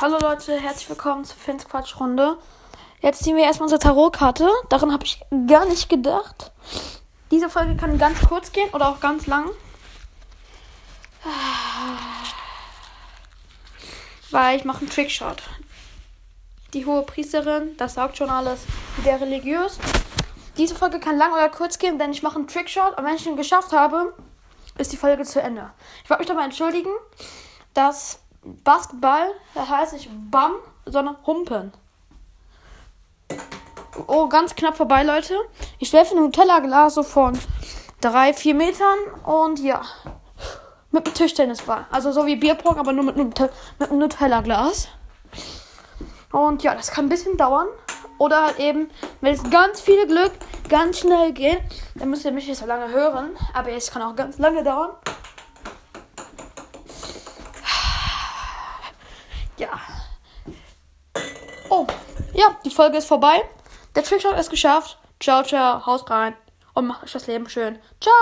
Hallo Leute, herzlich willkommen zur Fins Quatsch Runde. Jetzt ziehen wir erstmal unsere Tarotkarte. Daran habe ich gar nicht gedacht. Diese Folge kann ganz kurz gehen oder auch ganz lang. Weil ich mache einen Trickshot. Die hohe Priesterin, das sagt schon alles, sehr religiös. Diese Folge kann lang oder kurz gehen, denn ich mache einen Trickshot. Und wenn ich ihn geschafft habe, ist die Folge zu Ende. Ich wollte mich dabei entschuldigen, dass Basketball, heißt nicht Bam, sondern Humpen. Oh, ganz knapp vorbei, Leute. Ich werfe ein Nutella-Glas so von 3, 4 Metern und ja. Mit einem Tischtennisball. Also so wie Bierpong, aber nur mit, einem mit einem Nutella-Glas. Und ja, das kann ein bisschen dauern. Oder halt eben, wenn es ganz viel Glück ganz schnell geht, dann müsst ihr mich nicht so lange hören. Aber es kann auch ganz lange dauern. Ja. Oh, ja, die Folge ist vorbei. Der Trickshot ist geschafft. Ciao, ciao, haut rein und macht euch das Leben schön. Ciao.